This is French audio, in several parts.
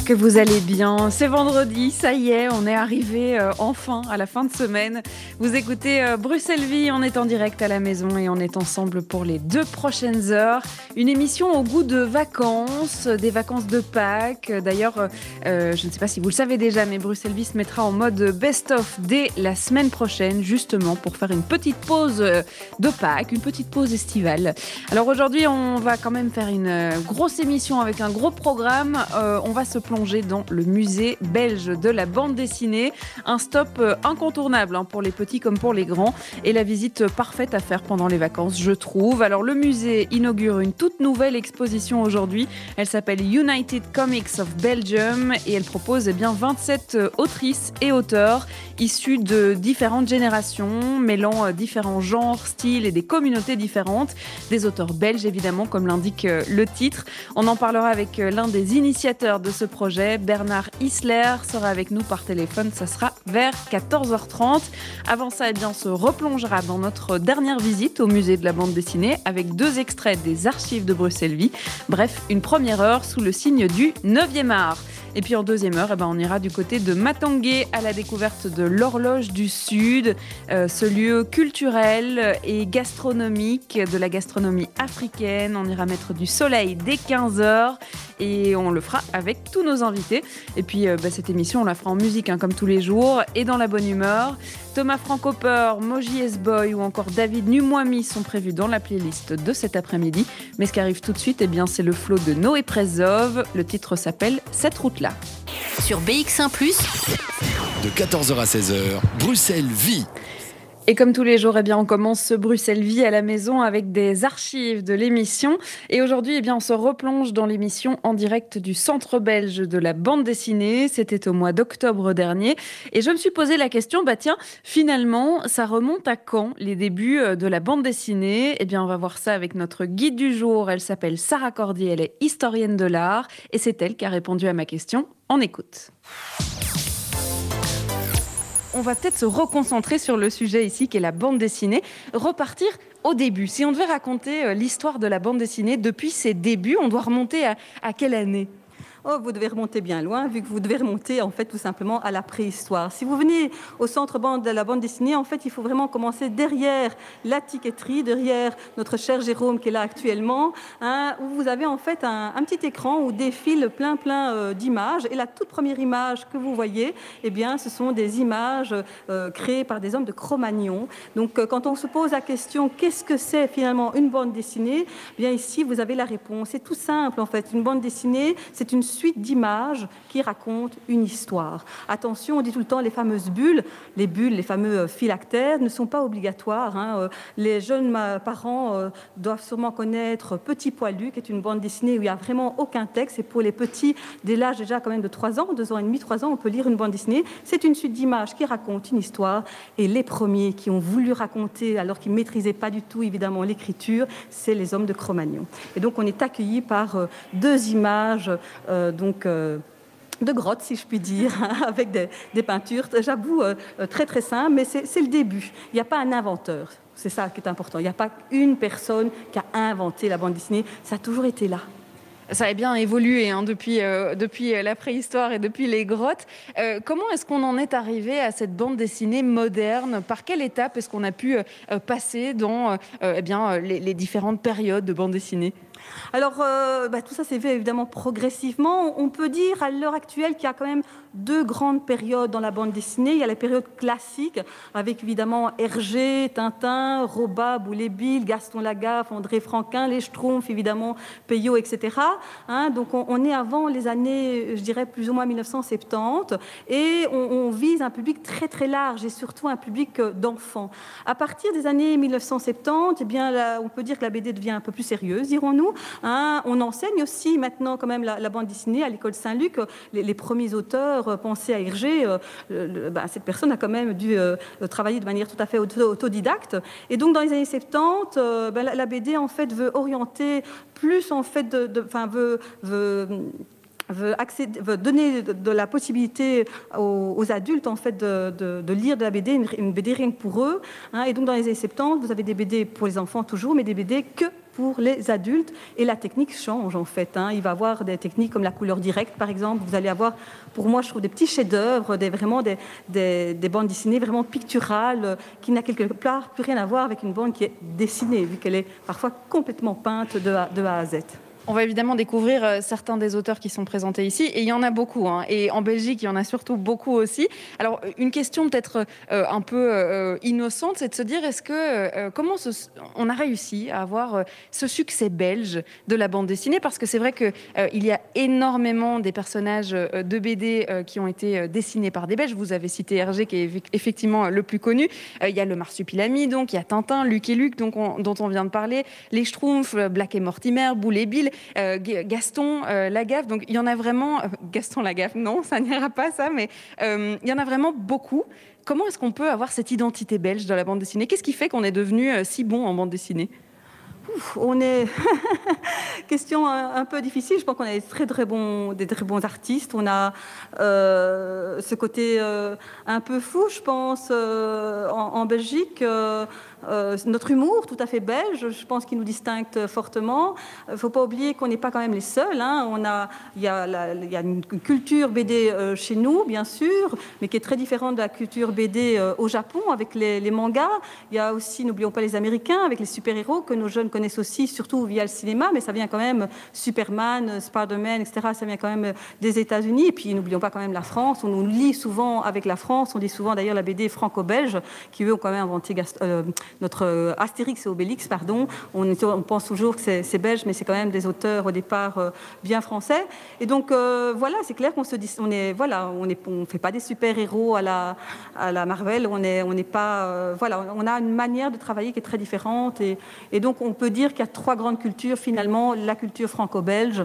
Que vous allez bien. C'est vendredi, ça y est, on est arrivé euh, enfin à la fin de semaine. Vous écoutez euh, Bruxelles Vie, on est en direct à la maison et on est ensemble pour les deux prochaines heures. Une émission au goût de vacances, des vacances de Pâques. D'ailleurs, euh, je ne sais pas si vous le savez déjà, mais Bruxelles Vie se mettra en mode best-of dès la semaine prochaine, justement pour faire une petite pause de Pâques, une petite pause estivale. Alors aujourd'hui, on va quand même faire une grosse émission avec un gros programme. on va se plonger dans le musée belge de la bande dessinée. Un stop euh, incontournable hein, pour les petits comme pour les grands et la visite parfaite à faire pendant les vacances, je trouve. Alors le musée inaugure une toute nouvelle exposition aujourd'hui. Elle s'appelle United Comics of Belgium et elle propose eh bien 27 euh, autrices et auteurs issus de différentes générations, mêlant euh, différents genres, styles et des communautés différentes. Des auteurs belges évidemment, comme l'indique le titre. On en parlera avec l'un des initiateurs de ce projet. Bernard Isler sera avec nous par téléphone. Ça sera vers 14h30. Avant ça, eh bien, on se replongera dans notre dernière visite au musée de la bande dessinée avec deux extraits des archives de Bruxelles-Vie. Bref, une première heure sous le signe du 9e art. Et puis en deuxième heure, eh ben, on ira du côté de Matangué à la découverte de l'horloge du Sud, euh, ce lieu culturel et gastronomique de la gastronomie africaine. On ira mettre du soleil dès 15h et on le fera avec tous nos invités. Et puis euh, bah, cette émission, on la fera en musique hein, comme tous les jours et dans la bonne humeur. Thomas Francoper, Moji S-Boy ou encore David Numwami sont prévus dans la playlist de cet après-midi. Mais ce qui arrive tout de suite, eh bien, c'est le flot de Noé Prezov. Le titre s'appelle Cette route-là. Sur BX1 ⁇ de 14h à 16h, Bruxelles vit. Et comme tous les jours, eh bien, on commence ce Bruxelles Vie à la maison avec des archives de l'émission. Et aujourd'hui, eh bien, on se replonge dans l'émission en direct du Centre belge de la bande dessinée. C'était au mois d'octobre dernier. Et je me suis posé la question, bah tiens, finalement, ça remonte à quand les débuts euh, de la bande dessinée? Eh bien, on va voir ça avec notre guide du jour. Elle s'appelle Sarah Cordier, elle est historienne de l'art. Et c'est elle qui a répondu à ma question. On écoute on va peut-être se reconcentrer sur le sujet ici, qui est la bande dessinée, repartir au début. Si on devait raconter euh, l'histoire de la bande dessinée depuis ses débuts, on doit remonter à, quelle année? Oh, vous devez remonter bien loin, vu que vous devez remonter en fait tout simplement à la préhistoire. Si vous venez au centre bande de la bande dessinée, en fait, il faut vraiment commencer derrière la tiqueterie, derrière notre cher Jérôme qui est là actuellement, hein, où vous avez en fait un, petit écran où défile plein plein euh, d'images. Et la toute première image que vous voyez, eh bien, ce sont des images euh, créées par des hommes de Cro-Magnon. Donc, euh, quand on se pose la question, qu'est-ce que c'est finalement une bande dessinée? Eh Bien ici, vous avez la réponse. C'est tout simple en fait. Une bande dessinée, c'est une suite d'images qui racontent une histoire. Attention, on dit tout le temps les fameuses bulles. Les bulles, les fameux euh, phylactères, ne sont pas obligatoires. Hein. Euh, les jeunes parents euh, doivent sûrement connaître Petit Poilu, qui est une bande dessinée où il n'y a vraiment aucun texte. Et pour les petits, dès l'âge déjà quand même de 3 ans, 2 ans et demi, 3 ans, on peut lire une bande dessinée. C'est une suite d'images qui raconte une histoire. Et les premiers qui ont voulu raconter, alors qu'ils ne maîtrisaient pas du tout évidemment l'écriture, c'est les hommes de Cro-Magnon. Et donc on est accueilli par deux images donc euh, de grottes, si je puis dire, avec des, peintures, j'avoue, euh, euh, très très simples, mais c'est le début. Il n'y a pas un inventeur. C'est ça qui est important. Il n'y a pas une personne qui a inventé la bande dessinée. Ça a toujours été là. Ça a bien évolué hein, depuis, depuis la préhistoire et depuis les grottes. comment est-ce qu'on en est arrivé à cette bande dessinée moderne? Par quelle étape est-ce qu'on a pu passer dans eh bien, les différentes périodes de bande dessinée? Alors, euh, bah, tout ça s'est fait évidemment progressivement. On peut dire à l'heure actuelle qu'il y a quand même deux grandes périodes dans la bande dessinée. Il y a la période classique, avec évidemment Hergé, Tintin, Roba, Boulet-Bill, Gaston Lagaffe, André Franquin, les Schtroumpfs, évidemment, Peyo, etc. Hein, donc on, est avant les années, je dirais plus ou moins 1970, et on, vise un public très très large et surtout un public euh, d'enfants. À partir des années 1970, eh bien, on peut dire que la BD devient un peu plus sérieuse, dirons-nous, Hein. On enseigne aussi maintenant quand même la, bande dessinée à l'école Saint-Luc. Les, premiers auteurs pensaient à Hergé. Ben, cette personne a quand même dû travailler de manière tout à fait autodidacte. Et donc dans les années 70, ben, la, BD en fait veut orienter plus en fait veut, donner de, la possibilité aux, adultes en fait de, lire de la BD, une, BD rien que pour eux. Hein. et donc dans les années 70, vous avez des BD pour les enfants toujours, mais des BD que pour les adultes. Et la technique change en fait. Hein. Il va y avoir des techniques comme la couleur directe par exemple. Vous allez avoir, pour moi, je trouve des petits chefs-d'œuvre, des, vraiment des, des, bandes dessinées vraiment picturales qui n'a quelque part plus rien à voir avec une bande qui est dessinée, vu qu'elle est parfois complètement peinte de de A à Z. On va évidemment découvrir euh, certains des auteurs qui sont présentés ici, et il y en a beaucoup. Hein. Et en Belgique, il y en a surtout beaucoup aussi. Alors, une question peut-être euh, un peu euh, innocente, c'est de se dire est-ce que comment on a réussi à avoir ce succès belge de la bande dessinée? Parce que c'est vrai qu'il il y a énormément des personnages de BD qui ont été dessinés par des Belges. Vous avez cité Hergé, qui est effectivement le plus connu. il y a le Marsupilami, donc il y a Tintin, Luc et Luc, donc dont on vient de parler, les Schtroumpfs, Black et Mortimer, Boule et Bill. Euh, Gaston euh, Lagaffe. Donc il y en a vraiment. Euh, Gaston Lagaffe, non, ça n'ira pas ça, mais il y en a vraiment beaucoup. Comment est-ce qu'on peut avoir cette identité belge dans la bande dessinée? Qu'est-ce qui fait qu'on est devenu si bon en bande dessinée? On est question un, peu difficile. Je pense qu'on a des très très bons, des très bons artistes. On a ce côté un peu fou, je pense, en, Belgique. Euh, notre humour tout à fait belge, je pense qu'il nous distingue fortement. Il ne faut pas oublier qu'on n'est pas quand même les seuls. Hein. On a, il, y a une culture BD euh, chez nous, bien sûr, mais qui est très différente de la culture BD euh, au Japon avec les, mangas. Il y a aussi, n'oublions pas les Américains, avec les super-héros que nos jeunes connaissent aussi, surtout via le cinéma, mais ça vient quand même Superman, Spider-Man, etc. Ça vient quand même des États-Unis. Et puis n'oublions pas quand même la France. On nous lit souvent avec la France. On dit souvent d'ailleurs la BD franco-belge, qui eux ont quand même inventé notre euh, Astérix et Obélix, pardon. On, pense toujours que c'est belge, mais c'est quand même des auteurs au départ euh, bien français. Et donc euh, voilà, c'est clair qu'on se dit, on est, voilà, on fait pas des super héros à la, Marvel. On on n'est pas, voilà, on a une manière de travailler qui est très différente. Et donc on peut dire qu'il y a trois grandes cultures finalement la culture franco-belge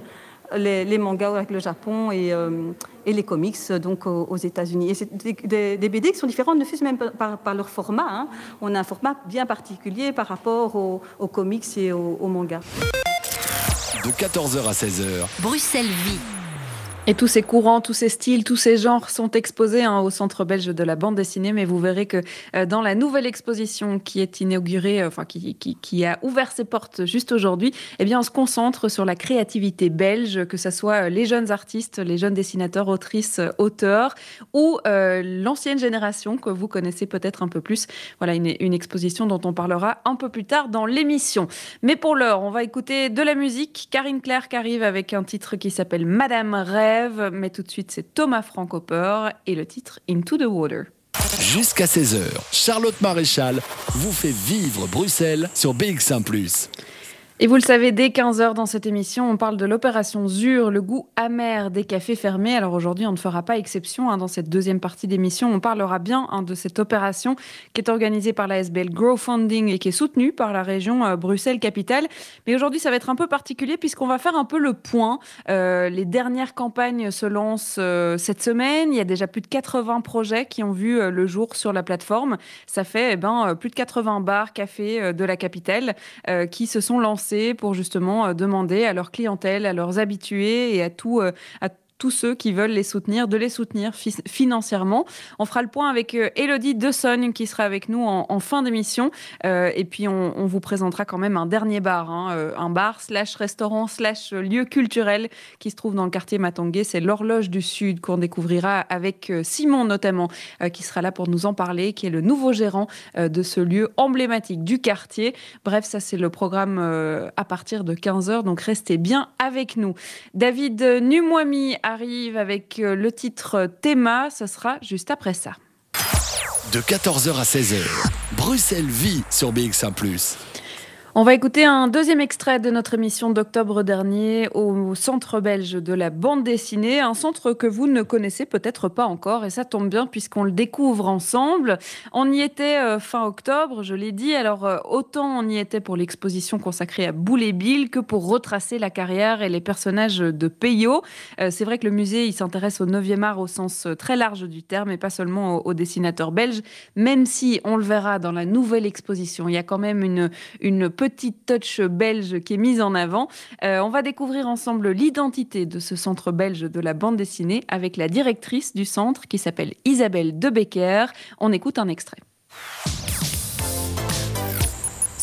les, mangas avec le Japon et, euh, les comics donc aux, États-Unis. Et c'est des, BD qui sont différentes, ne fût-ce même par, leur format. Hein. On a un format bien particulier par rapport aux, comics et aux, aux mangas. De 14h à 16h. Bruxelles vit. Et tous ces courants, tous ces styles, tous ces genres sont exposés hein, au Centre belge de la bande dessinée, mais vous verrez que euh, dans la nouvelle exposition qui est inaugurée, euh, enfin qui, a ouvert ses portes juste aujourd'hui, eh bien on se concentre sur la créativité belge, que ce soit euh, les jeunes artistes, les jeunes dessinateurs, autrices, auteurs, ou l'ancienne génération que vous connaissez peut-être un peu plus. Voilà une, exposition dont on parlera un peu plus tard dans l'émission. Mais pour l'heure, on va écouter de la musique. Karine qui arrive avec un titre qui s'appelle Madame Rêve mais tout de suite c'est Thomas Francoper et le titre Into the Water. Jusqu'à 16h, Charlotte Maréchal vous fait vivre Bruxelles sur BX1 ⁇ et vous le savez, dès 15h dans cette émission, on parle de l'opération ZUR, le goût amer des cafés fermés. Alors aujourd'hui, on ne fera pas exception. Hein, dans cette deuxième partie d'émission, on parlera bien hein, de cette opération qui est organisée par la SBL Funding et qui est soutenue par la région euh, Bruxelles-Capitale. Mais aujourd'hui, ça va être un peu particulier puisqu'on va faire un peu le point. Euh, les dernières campagnes se lancent euh, cette semaine. Il y a déjà plus de 80 projets qui ont vu le jour sur la plateforme. Ça fait eh ben, plus de 80 bars, cafés de la capitale qui se sont lancés pour justement euh, demander à leur clientèle, à leurs habitués et à tout, euh, tous ceux qui veulent les soutenir, de les soutenir financièrement. On fera le point avec euh, Elodie Dessonne qui sera avec nous en, fin d'émission. Euh, et puis on, vous présentera quand même un dernier bar, hein, euh, un bar slash restaurant slash lieu culturel qui se trouve dans le quartier Matongué. C'est l'Horloge du Sud qu'on découvrira avec Simon notamment, qui sera là pour nous en parler, qui est le nouveau gérant de ce lieu emblématique du quartier. Bref, ça c'est le programme à partir de 15h, donc restez bien avec nous. David Numwami arrive avec euh, le titre Théma. Ce sera juste après ça. De 14h à 16h, Bruxelles vit sur BX1 ⁇ On va écouter un deuxième extrait de notre émission d'octobre dernier au Centre belge de la bande dessinée, un centre que vous ne connaissez peut-être pas encore et ça tombe bien puisqu'on le découvre ensemble. On y était euh, fin octobre, je l'ai dit, alors euh, autant on y était pour l'exposition consacrée à Boule Bill que pour retracer la carrière et les personnages de Peyo. Euh, c'est vrai que le musée il s'intéresse au 9e art au sens très large du terme et pas seulement aux, dessinateurs belges, même si on le verra dans la nouvelle exposition, il y a quand même une, une petite petite touch belge qui est mise en avant. Euh, on va découvrir ensemble l'identité de ce centre belge de la bande dessinée avec la directrice du centre qui s'appelle Isabelle De Becker. On écoute un extrait.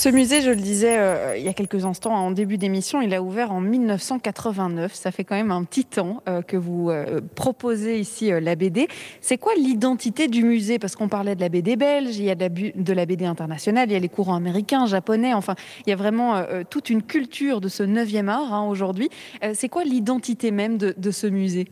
Ce musée, je le disais euh, il y a quelques instants en début d'émission, il a ouvert en 1989. Ça fait quand même un petit temps euh, que vous euh, proposez ici la BD. C'est quoi l'identité du musée? Parce qu'on parlait de la BD belge, il y a de la, BD internationale, il y a les courants américains, japonais. Enfin, il y a vraiment toute une culture de ce 9e art hein, aujourd'hui. C'est quoi l'identité même de ce musée?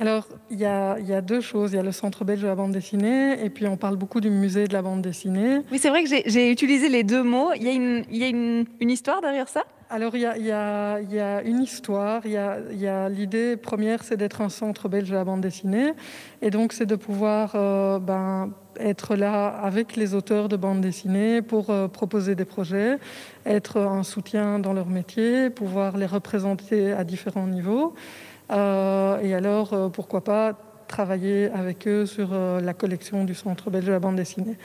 Alors, il y, a, deux choses. Il y a le Centre belge de la bande dessinée, et puis on parle beaucoup du musée de la bande dessinée. Oui, c'est vrai que j'ai utilisé les deux mots. Il y a une, histoire derrière ça? Alors il y, a, une histoire, il y a, l'idée première c'est d'être un centre belge de la bande dessinée et donc c'est de pouvoir euh, ben, être là avec les auteurs de bande dessinée pour euh, proposer des projets, être un soutien dans leur métier, pouvoir les représenter à différents niveaux. Euh, et alors, euh, pourquoi pas travailler avec eux sur euh, la collection du Centre belge de la bande dessinée.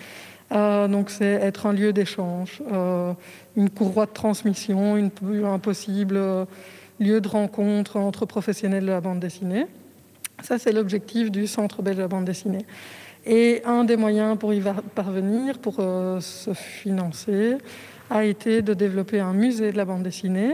donc c'est être un lieu d'échange, une courroie de transmission, une, un possible lieu de rencontre entre professionnels de la bande dessinée. Ça, c'est l'objectif du Centre belge de la bande dessinée. Et un des moyens pour y parvenir, pour se financer, a été de développer un musée de la bande dessinée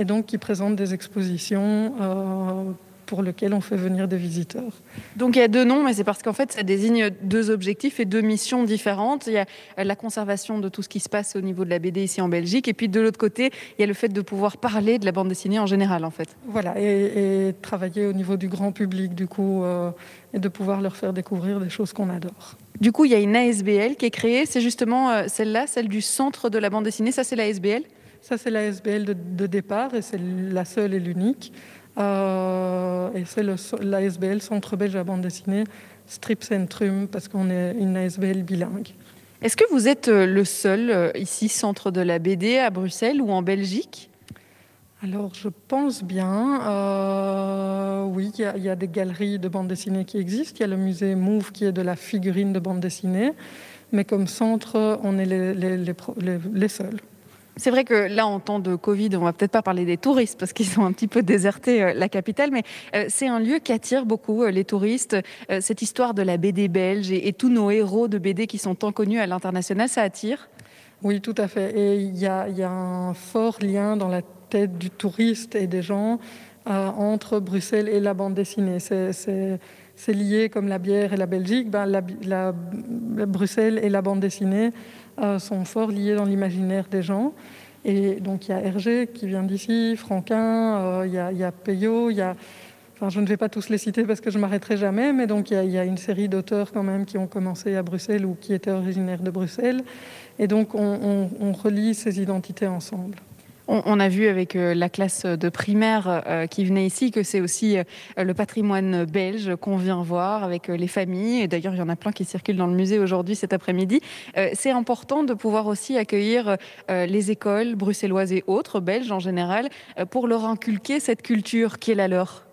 et donc qui présente des expositions euh, pour lesquelles on fait venir des visiteurs. Donc il y a deux noms, mais c'est parce qu'en fait ça désigne deux objectifs et deux missions différentes. Il y a la conservation de tout ce qui se passe au niveau de la BD ici en Belgique, et puis de l'autre côté, il y a le fait de pouvoir parler de la bande dessinée en général en fait. Voilà, et, travailler au niveau du grand public du coup, euh, et de pouvoir leur faire découvrir des choses qu'on adore. Du coup, il y a une ASBL qui est créée, c'est justement euh, celle-là, celle du centre de la bande dessinée, ça c'est l'ASBL ça, c'est la SBL de, départ et c'est la seule et l'unique. Euh, et c'est la SBL Centre belge à bande dessinée Strip Centrum parce qu'on est une ASBL bilingue. Est-ce que vous êtes euh, le seul euh, ici, centre de la BD à Bruxelles ou en Belgique? Alors, je pense bien. oui, il y, a des galeries de bande dessinée qui existent. Il y a le musée Move qui est de la figurine de bande dessinée. Mais comme centre, on est les, les seuls. C'est vrai que là, en temps de Covid, on va peut-être pas parler des touristes parce qu'ils ont un petit peu déserté euh, la capitale, mais euh, c'est un lieu qui attire beaucoup euh, les touristes. Cette histoire de la BD belge et, tous nos héros de BD qui sont tant connus à l'international, ça attire? Oui, tout à fait. Et il y, a un fort lien dans la tête du touriste et des gens entre Bruxelles et la bande dessinée. C'est lié comme la bière et la Belgique. Ben, la, Bruxelles et la bande dessinée sont fort liés dans l'imaginaire des gens. Et donc il y a Hergé qui vient d'ici, Franquin, euh, il, y a, Peyo, il y a... Enfin, je ne vais pas tous les citer parce que je m'arrêterai jamais, mais donc il y, a, une série d'auteurs quand même qui ont commencé à Bruxelles ou qui étaient originaires de Bruxelles. Et donc on, on relie ces identités ensemble. On, a vu avec euh, la classe de primaire euh, qui venait ici que c'est aussi euh, le patrimoine belge qu'on vient voir avec les familles. D'ailleurs, il y en a plein qui circulent dans le musée aujourd'hui, cet après-midi. C'est important de pouvoir aussi accueillir les écoles bruxelloises et autres, belges en général, pour leur inculquer cette culture qui est la leur.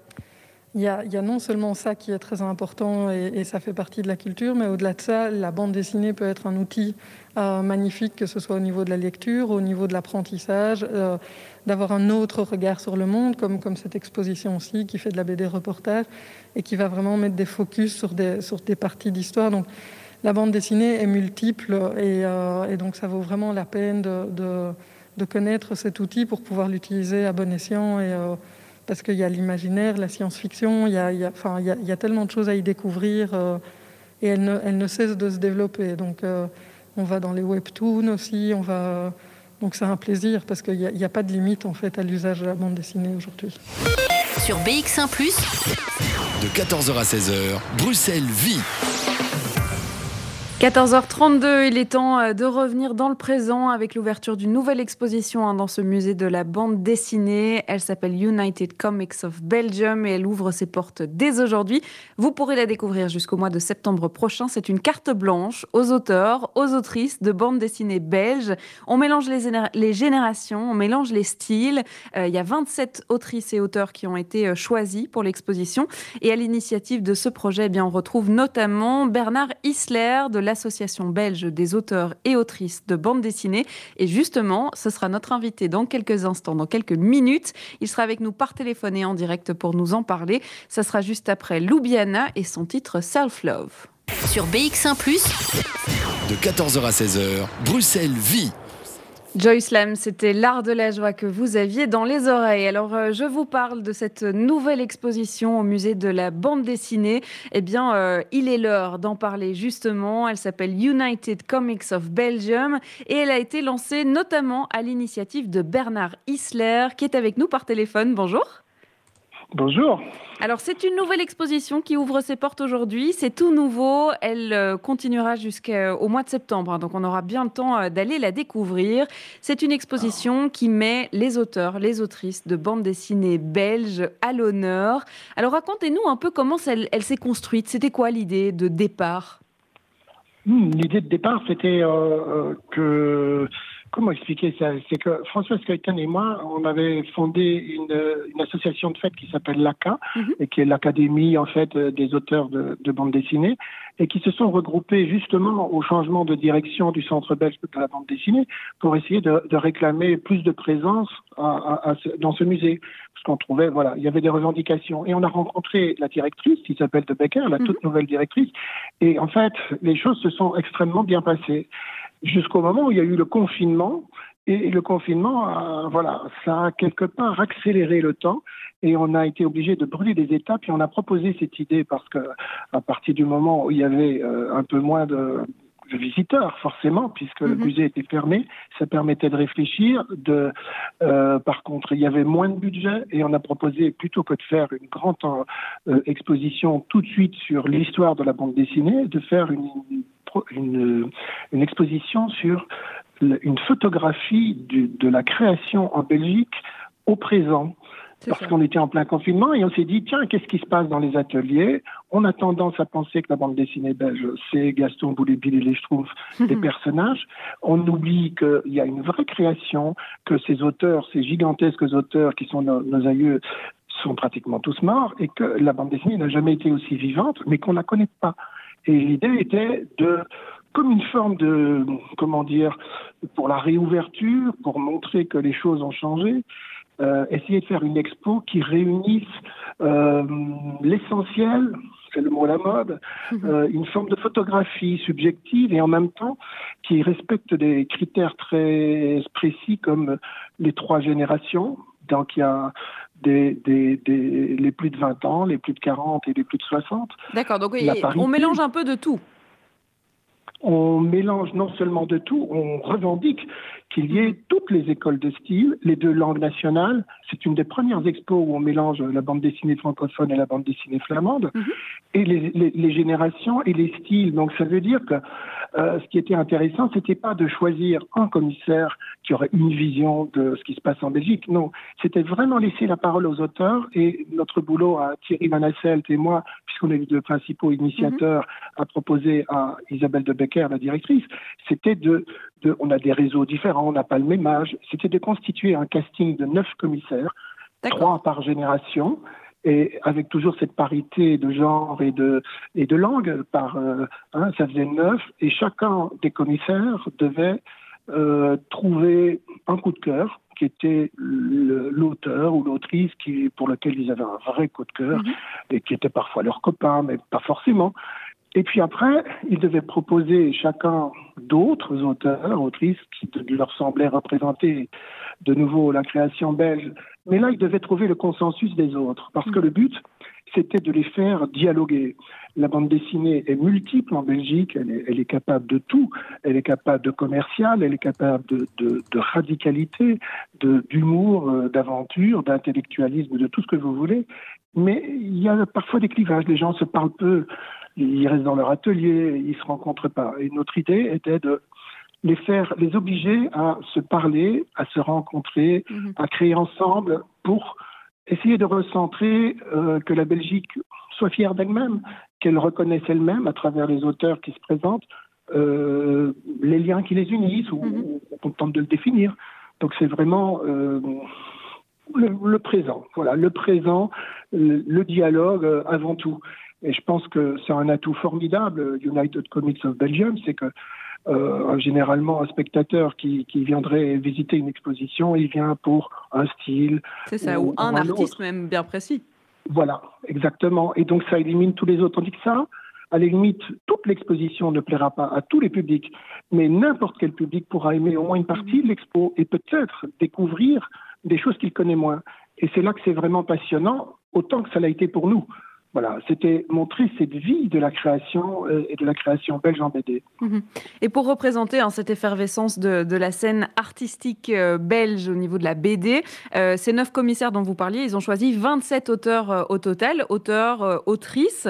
Il y, a, non seulement ça qui est très important et, ça fait partie de la culture, mais au-delà de ça, la bande dessinée peut être un outil euh, magnifique, que ce soit au niveau de la lecture, au niveau de l'apprentissage, euh, d'avoir un autre regard sur le monde, comme, cette exposition aussi qui fait de la BD reportage et qui va vraiment mettre des focus sur des, sur des parties d'histoire. Donc la bande dessinée est multiple et, euh, donc ça vaut vraiment la peine de, de, connaître cet outil pour pouvoir l'utiliser à bon escient et parce qu'il y a l'imaginaire, la science-fiction, il, il, il y, a, tellement de choses à y découvrir euh, et elle ne, elle ne, cesse de se développer. Donc euh, on va dans les webtoons aussi, on va... donc c'est un plaisir parce qu'il n'y a, a, pas de limite en fait à l'usage de la bande dessinée aujourd'hui. Sur BX1 ⁇ de 14h à 16h, Bruxelles vit. 14h32, il est temps euh, de revenir dans le présent avec l'ouverture d'une nouvelle exposition hein, dans ce musée de la bande dessinée. Elle s'appelle United Comics of Belgium et elle ouvre ses portes dès aujourd'hui. Vous pourrez la découvrir jusqu'au mois de septembre prochain. C'est une carte blanche aux auteurs, aux autrices de bande dessinée belges. On mélange les, générations, on mélange les styles. Euh, il y a 27 autrices et auteurs qui ont été euh, choisis pour l'exposition. Et à l'initiative de ce projet, eh bien, on retrouve notamment Bernard Isler de l'Association belge des auteurs et autrices de bande dessinée. Et justement, ce sera notre invité dans quelques instants, dans quelques minutes. Il sera avec nous par téléphone et en direct pour nous en parler. Ça sera juste après Loubiana et son titre Self Love. Sur BX1 ⁇ de 14h à 16h, Bruxelles vit Joyce Lam, c'était l'art de la joie que vous aviez dans les oreilles. Alors, euh, je vous parle de cette nouvelle exposition au musée de la bande dessinée. Eh bien, euh, il est l'heure d'en parler justement. Elle s'appelle United Comics of Belgium et elle a été lancée notamment à l'initiative de Bernard Isler qui est avec nous par téléphone. Bonjour. Bonjour. Alors c'est une nouvelle exposition qui ouvre ses portes aujourd'hui. C'est tout nouveau. Elle euh, continuera jusqu'au mois de septembre. Hein. donc on aura bien le temps euh, d'aller la découvrir. C'est une exposition qui met les auteurs, les autrices de bande dessinée belges à l'honneur. Alors racontez-nous un peu comment elle, elle s'est construite. C'était quoi l'idée de départ? Hmm, L'idée de départ, c'était euh, que Comment expliquer ça? C'est que François Skeuten et moi, on avait fondé une, association de fête qui s'appelle l'ACA, mhm. et qui est l'Académie en fait des auteurs de, de bande dessinée, et qui se sont regroupés justement au changement de direction du Centre belge de la bande dessinée pour essayer de, réclamer plus de présence dans ce musée. Parce qu'on trouvait, voilà, il y avait des revendications. Et on a rencontré la directrice, qui s'appelle De Becker, la mhm. toute nouvelle directrice, et en fait, les choses se sont extrêmement bien passées jusqu'au moment où il y a eu le confinement. Et le confinement, euh, voilà, ça a quelque part accéléré le temps et on a été obligé de brûler des étapes et on a proposé cette idée parce que à partir du moment où il y avait euh, un peu moins de, visiteurs, forcément, puisque le mhm. musée était fermé. Ça permettait de réfléchir. De, euh, par contre, il y avait moins de budget et on a proposé, plutôt que de faire une grande exposition tout de suite sur l'histoire de la bande dessinée, de faire une, une, une exposition sur une photographie de la création en Belgique au présent. Parce qu'on était en plein confinement et on s'est dit, tiens, qu'est-ce qui se passe dans les ateliers? On a tendance à penser que la bande dessinée belge, c'est Gaston Boulet-Bill et les Schtroumpfs, des personnages. On oublie qu'il y a une vraie création, que ces auteurs, ces gigantesques auteurs qui sont nos, nos aïeux, sont pratiquement tous morts et que la bande dessinée n'a jamais été aussi vivante, mais qu'on ne la connaît pas. Et l'idée était de, comme une forme de, comment dire, pour la réouverture, pour montrer que les choses ont changé, euh, essayer de faire une expo qui réunisse euh, l'essentiel, c'est le mot à la mode, mhm. euh, une forme de photographie subjective et en même temps qui respecte des critères très précis comme les trois générations. Donc il y a des, des, des, les plus de 20 ans, les plus de 40 et les plus de 60. D'accord, donc on mélange un peu de tout. On mélange non seulement de tout, on revendique qu'il y ait toutes les écoles de style, les deux langues nationales. C'est une des premières expos où on mélange la bande dessinée francophone et la bande dessinée flamande, mhm. et les, les, les, générations et les styles. Donc ça veut dire que euh, ce qui était intéressant, c'était pas de choisir un commissaire qui aurait une vision de ce qui se passe en Belgique. Non, c'était vraiment laisser la parole aux auteurs et notre boulot à Thierry Van Asselt et moi, puisqu'on est les deux principaux initiateurs, à proposer à Isabelle de Becker, la directrice, c'était de, de, on a des réseaux différents, on n'a pas le même âge, c'était de constituer un casting de neuf commissaires, trois par génération, et avec toujours cette parité de genre et de, et de langue, par, euh, hein, ça faisait neuf, et chacun des commissaires devait euh, trouver un coup de cœur qui était l'auteur ou l'autrice qui pour lequel ils avaient un vrai coup de cœur mhm. et qui était parfois leur copain, mais pas forcément. Et puis après, ils devaient proposer chacun d'autres auteurs, autrices qui leur semblaient représenter de nouveau la création belge. Mais là, ils devaient trouver le consensus des autres, parce que le but, c'était de les faire dialoguer. La bande dessinée est multiple en Belgique, elle est, capable de tout, elle est capable de commercial, elle est capable de, radicalité, d'humour, euh, d'aventure, d'intellectualisme, de tout ce que vous voulez. Mais il y a parfois des clivages, les gens se parlent peu ils restent dans leur atelier, ils se rencontrent pas. Et notre idée était de les faire, les obliger à se parler, à se rencontrer, mhm. à créer ensemble pour essayer de recentrer euh, que la Belgique soit fière d'elle-même, qu'elle reconnaisse elle-même à travers les auteurs qui se présentent euh, les liens qui les unissent ou, on tente de le définir. Donc c'est vraiment euh, le, présent, voilà, le présent, le, dialogue avant tout. Et je pense que c'est un atout formidable, United Comics of Belgium, c'est que euh, généralement un spectateur qui, qui, viendrait visiter une exposition, il vient pour un style. C'est ça, ou, un, artiste même bien précis. Voilà, exactement. Et donc ça élimine tous les autres. Tandis que ça, à la limite, toute l'exposition ne plaira pas à tous les publics, mais n'importe quel public pourra aimer au moins une partie de l'expo et peut-être découvrir des choses qu'il connaît moins. Et c'est là que c'est vraiment passionnant, autant que ça l'a été pour nous. Voilà, c'était montrer cette vie de la création euh, et de la création belge en BD. Mhm. Et pour représenter hein, cette effervescence de, la scène artistique euh, belge au niveau de la BD, euh, ces neuf commissaires dont vous parliez, ils ont choisi 27 auteurs au total, auteurs, autrices,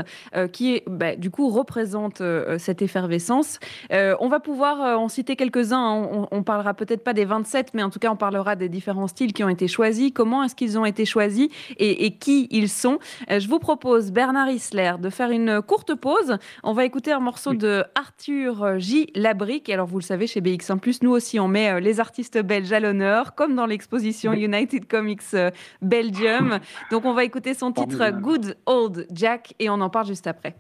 qui bah, du coup représentent cette effervescence. on va pouvoir en citer quelques-uns. Hein. On, ne parlera peut-être pas des 27, mais en tout cas on parlera des différents styles qui ont été choisis. Comment est-ce qu'ils ont été choisis et, et qui ils sont? Je vous propose Bernard Isler de faire une courte pause. On va écouter un morceau de Arthur J. Labrique. Alors, vous le savez, chez BX1+, nous aussi, on met euh, les artistes belges à l'honneur, comme dans l'exposition United Comics euh, Belgium. Donc, on va écouter son titre Good Old Jack et on en parle juste après.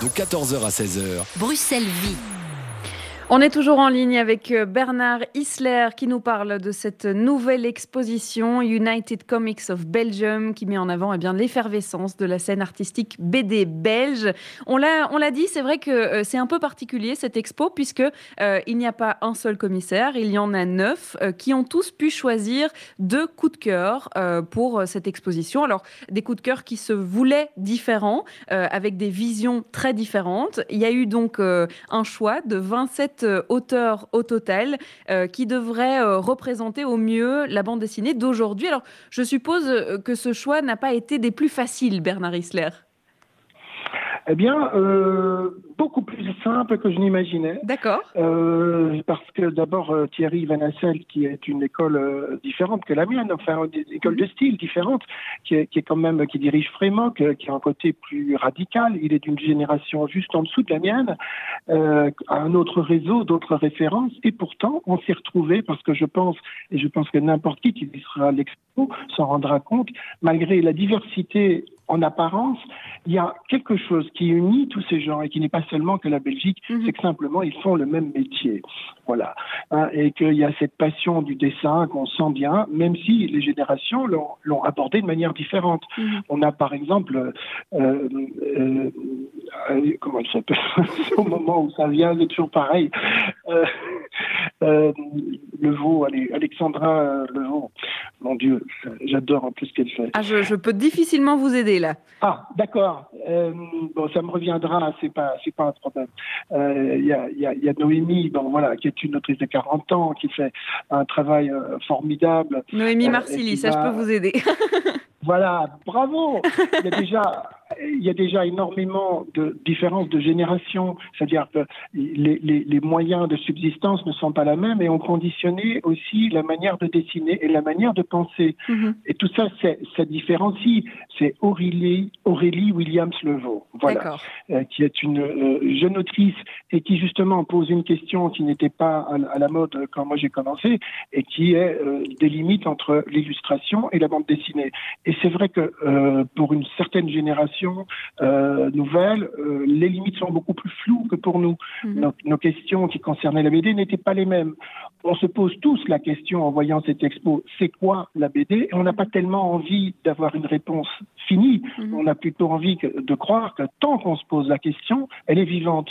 De 14h à 16h. Bruxelles Vie. On est toujours en ligne avec euh, Bernard Isler qui nous parle de cette nouvelle exposition United Comics of Belgium qui met en avant eh bien l'effervescence de la scène artistique BD belge. On l'a on l'a dit, c'est vrai que euh, c'est un peu particulier cette expo puisque euh, il n'y a pas un seul commissaire, il y en a neuf qui ont tous pu choisir deux coups de cœur pour cette exposition. Alors des coups de cœur qui se voulaient différents avec des visions très différentes. Il y a eu donc un choix de 27 euh, auteurs au total euh, qui devraient euh, représenter au mieux la bande dessinée d'aujourd'hui. Alors, je suppose que ce choix n'a pas été des plus faciles, Bernard Isler. Eh bien, beaucoup plus simple que je n'imaginais. D'accord. Euh, parce que d'abord, euh, Thierry Van Assel, qui est une école euh, différente que la mienne, enfin, une école de style différente, qui est, qui est quand même, qui dirige vraiment, qui a un côté plus radical. Il est d'une génération juste en dessous de la mienne, euh, un autre réseau, d'autres références. Et pourtant, on s'est retrouvés parce que je pense, et je pense que n'importe qui qui sera à l'expo s'en rendra compte, malgré la diversité en apparence, il y a quelque chose qui unit tous ces gens et qui n'est pas seulement que la Belgique, mhm. c'est que simplement ils font le même métier. Voilà. Hein, et qu'il y a cette passion du dessin qu'on sent bien, même si les générations l'ont abordé de manière différente. Mhm. On a par exemple, euh, euh, euh, comment il s'appelle Au moment où ça vient, c'est toujours pareil. le veau, Alexandra Levaux. Mon Dieu, j'adore en plus ce qu'elle fait. Ah, je, je, peux difficilement vous aider là. Ah, d'accord. bon, ça me reviendra, c'est pas, c'est pas un problème. Il y, a, y, a, y, a, Noémie, bon voilà, qui est une autrice de 40 ans, qui fait un travail euh, formidable. Noémie euh, Marsili, ça je peux vous aider. voilà, bravo. Il y a déjà il y a déjà énormément de différences de génération, c'est-à-dire que les, les, les, moyens de subsistance ne sont pas la même et ont conditionné aussi la manière de dessiner et la manière de penser. Mm-hmm. Et tout ça, ça différencie. C'est Aurélie, Aurélie Williams Levaux, voilà, euh, qui est une euh, jeune autrice et qui justement pose une question qui n'était pas à, la mode quand moi j'ai commencé et qui est euh, des limites entre l'illustration et la bande dessinée. Et c'est vrai que pour une certaine génération euh, nouvelles, euh, les limites sont beaucoup plus floues que pour nous. Mhm. Nos, questions qui concernaient la BD n'étaient pas les mêmes. On se pose tous la question en voyant cette expo, c'est quoi la BD Et on n'a pas tellement envie d'avoir une réponse finie. Mhm. On a plutôt envie de croire que tant qu'on se pose la question, elle est vivante.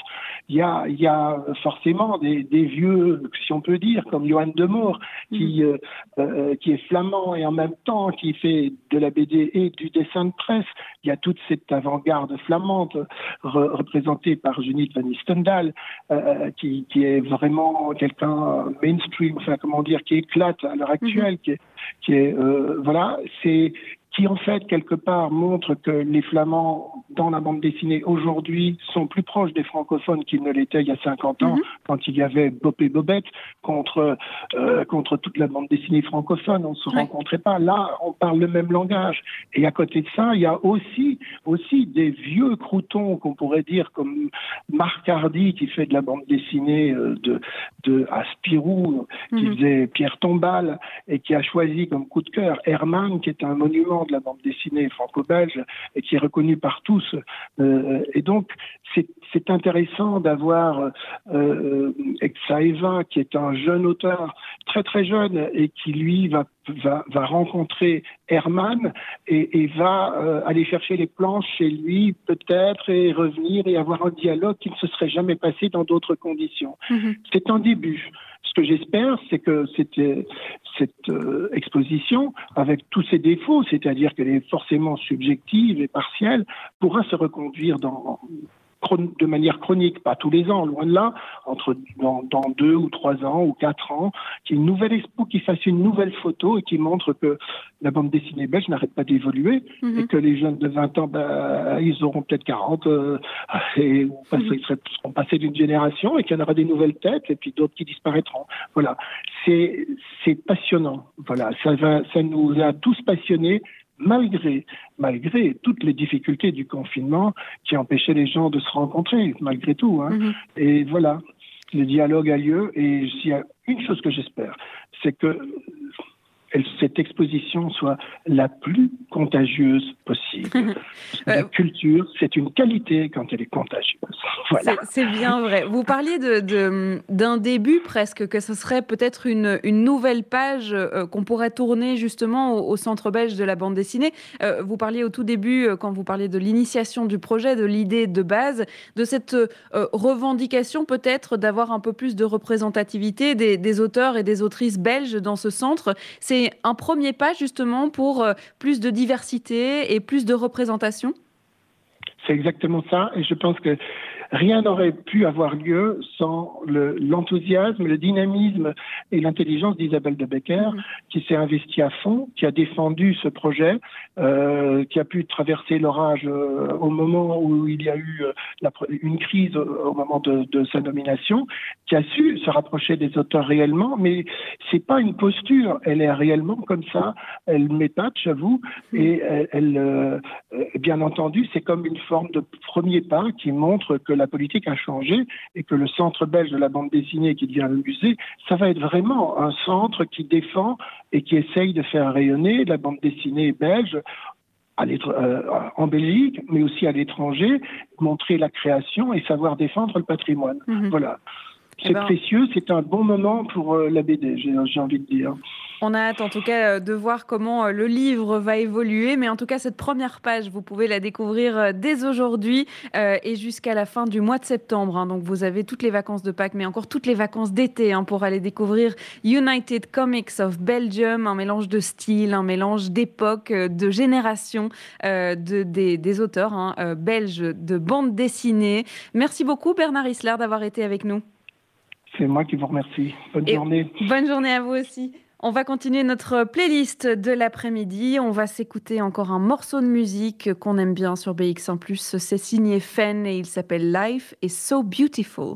Il y a, il y a forcément des, des vieux, si on peut dire, comme Johan de Moor, qui, mhm. euh, qui est flamand et en même temps qui fait de la BD et du dessin de presse. Il y a toute cette avant-garde flamande représentée par Junit Van Istendal, euh, qui, qui, est vraiment quelqu'un mainstream, enfin comment dire, qui éclate à l'heure actuelle, mhm. qui est, qui est euh, voilà, c'est qui en fait quelque part montre que les Flamands dans la bande dessinée aujourd'hui sont plus proches des francophones qu'ils ne l'étaient il y a 50 ans, mhm. quand il y avait Bob et Bobette contre euh, contre toute la bande dessinée francophone, on ne se rencontrait pas. Là, on parle le même langage. Et à côté de ça, il y a aussi aussi des vieux croutons qu'on pourrait dire comme Marc Hardy qui fait de la bande dessinée euh, de de Aspirou, qui mhm. faisait Pierre Tombal et qui a choisi comme coup de cœur Herman, qui est un monument de la bande dessinée franco-belge et qui est reconnu par tous. Euh, et donc, c'est intéressant d'avoir euh, euh Exaeva, qui est un jeune auteur, très très jeune, et qui lui va, va, va rencontrer Herman et, et va euh, aller chercher les planches chez lui, peut-être, et revenir et avoir un dialogue qui ne se serait jamais passé dans d'autres conditions. Mhm. C'est un début. Ce que j'espère, c'est que cette, cette euh, exposition, avec tous ses défauts, c'est-à-dire qu'elle est forcément subjective et partielle, pourra se reconduire dans, de manière chronique, pas tous les ans, loin de là, entre dans, deux ou trois ans ou quatre ans, qu'il y ait une nouvelle expo qui fasse une nouvelle photo et qui montre que la bande dessinée belge n'arrête pas d'évoluer mhm. et que les jeunes de 20 ans, bah, ils auront peut-être 40 euh, et ou mhm. ils seront passés d'une génération et qu'il y en aura des nouvelles têtes et puis d'autres qui disparaîtront. Voilà, c'est c'est passionnant. Voilà, ça va, ça nous a tous passionnés malgré, malgré toutes les difficultés du confinement qui empêchaient les gens de se rencontrer, malgré tout. Hein. Mm-hmm. Et voilà, le dialogue a lieu. Et s'il y a une chose que j'espère, c'est que cette exposition soit la plus contagieuse possible. la euh, culture, c'est une qualité quand elle est contagieuse. Voilà. C'est bien vrai. Vous parliez d'un de, début presque, que ce serait peut-être une, une, nouvelle page euh, qu'on pourrait tourner justement au, Centre belge de la bande dessinée. Euh, vous parliez au tout début, quand vous parliez de l'initiation du projet, de l'idée de base, de cette revendication peut-être d'avoir un peu plus de représentativité des, des auteurs et des autrices belges dans ce centre. C'est un premier pas justement pour euh, plus de diversité et plus de représentation? C'est exactement ça. Et je pense que Rien n'aurait pu avoir lieu sans l'enthousiasme, le, dynamisme et l'intelligence d'Isabelle de Becker, mm-hmm. qui s'est investie à fond, qui a défendu ce projet, euh, qui a pu traverser l'orage euh, au moment où il y a eu euh, la, une crise au moment de, de, sa nomination, qui a su se rapprocher des auteurs réellement, mais c'est pas une posture, elle est réellement comme ça, elle m'épate, j'avoue, mm-hmm. et elle, elle euh, bien entendu, c'est comme une forme de premier pas qui montre que la la politique a changé et que le centre belge de la bande dessinée qui devient le musée, ça va être vraiment un centre qui défend et qui essaye de faire rayonner la bande dessinée belge euh, en Belgique, mais aussi à l'étranger, montrer la création et savoir défendre le patrimoine. Mhm. Voilà. Eh c'est ben, précieux, c'est un bon moment pour euh, la BD, j'ai envie de dire. On a hâte en tout cas euh, de voir comment euh, le livre va évoluer, mais en tout cas cette première page, vous pouvez la découvrir dès aujourd'hui et jusqu'à la fin du mois de septembre. Hein. Donc vous avez toutes les vacances de Pâques, mais encore toutes les vacances d'été hein, pour aller découvrir United Comics of Belgium, un mélange de style, un mélange d'époque, de génération de, des, auteurs hein, belges de bande dessinée. Merci beaucoup Bernard Isler d'avoir été avec nous. C'est moi qui vous remercie. Bonne journée. Bonne journée à vous aussi. On va continuer notre playlist de l'après-midi. On va s'écouter encore un morceau de musique qu'on aime bien sur BX1+. C'est signé Fen et il s'appelle Life is so beautiful.